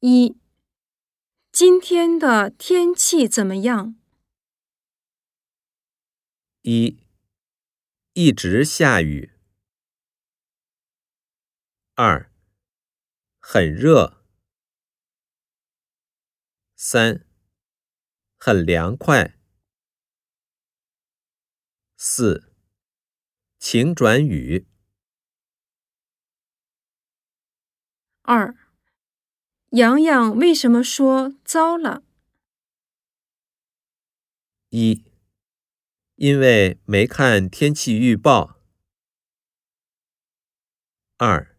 一，今天的天气怎么样？一，一直下雨。二，很热。三，很凉快。四，晴转雨。二，洋洋为什么说糟了？一，因为没看天气预报。二，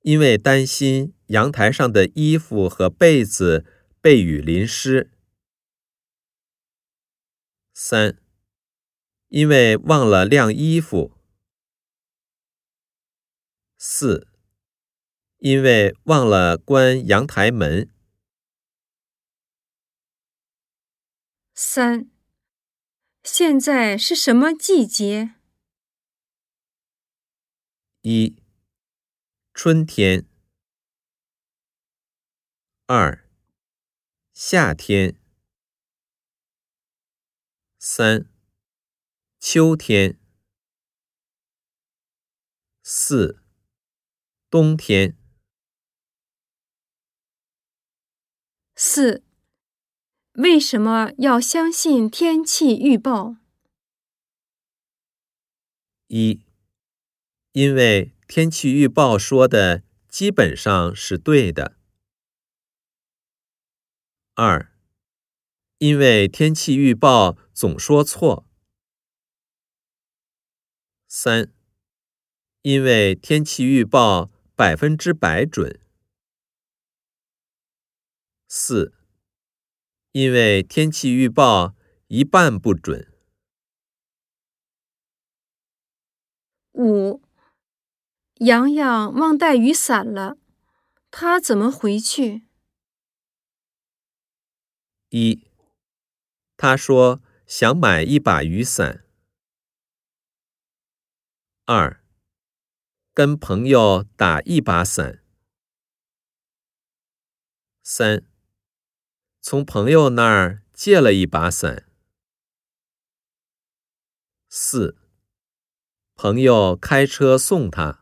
因为担心阳台上的衣服和被子被雨淋湿。三。因为忘了晾衣服。四，因为忘了关阳台门。三，现在是什么季节？一，春天。二，夏天。三。秋天，四，冬天。四，为什么要相信天气预报？一，因为天气预报说的基本上是对的。二，因为天气预报总说错。三，因为天气预报百分之百准。四，因为天气预报一半不准。五，洋洋忘带雨伞了，他怎么回去？一，他说想买一把雨伞。二，跟朋友打一把伞。三，从朋友那儿借了一把伞。四，朋友开车送他。